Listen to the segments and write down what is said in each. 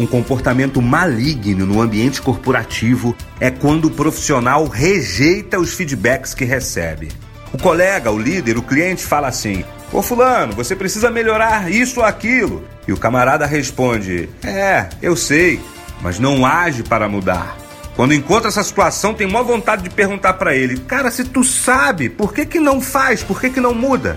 Um comportamento maligno no ambiente corporativo é quando o profissional rejeita os feedbacks que recebe. O colega, o líder, o cliente fala assim: Ô Fulano, você precisa melhorar isso ou aquilo. E o camarada responde: É, eu sei, mas não age para mudar. Quando encontra essa situação, tem maior vontade de perguntar para ele: Cara, se tu sabe, por que, que não faz? Por que, que não muda?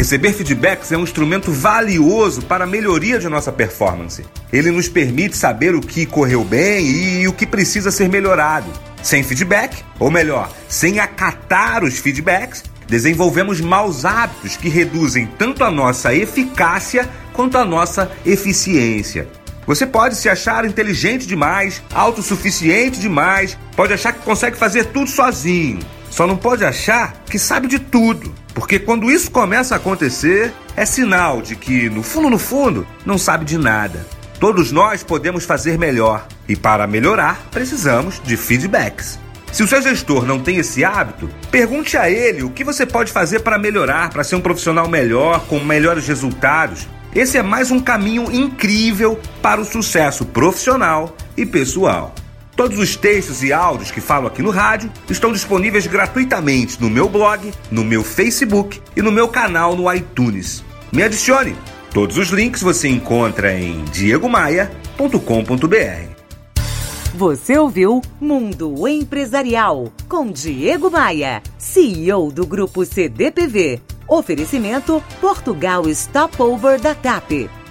Receber feedbacks é um instrumento valioso para a melhoria de nossa performance. Ele nos permite saber o que correu bem e o que precisa ser melhorado. Sem feedback, ou melhor, sem acatar os feedbacks, desenvolvemos maus hábitos que reduzem tanto a nossa eficácia quanto a nossa eficiência. Você pode se achar inteligente demais, autossuficiente demais, pode achar que consegue fazer tudo sozinho. Só não pode achar que sabe de tudo, porque quando isso começa a acontecer, é sinal de que, no fundo, no fundo, não sabe de nada. Todos nós podemos fazer melhor e, para melhorar, precisamos de feedbacks. Se o seu gestor não tem esse hábito, pergunte a ele o que você pode fazer para melhorar, para ser um profissional melhor, com melhores resultados. Esse é mais um caminho incrível para o sucesso profissional e pessoal. Todos os textos e áudios que falo aqui no rádio estão disponíveis gratuitamente no meu blog, no meu Facebook e no meu canal no iTunes. Me adicione! Todos os links você encontra em diegomaia.com.br. Você ouviu Mundo Empresarial com Diego Maia, CEO do Grupo CDPV. Oferecimento Portugal Stopover da TAP.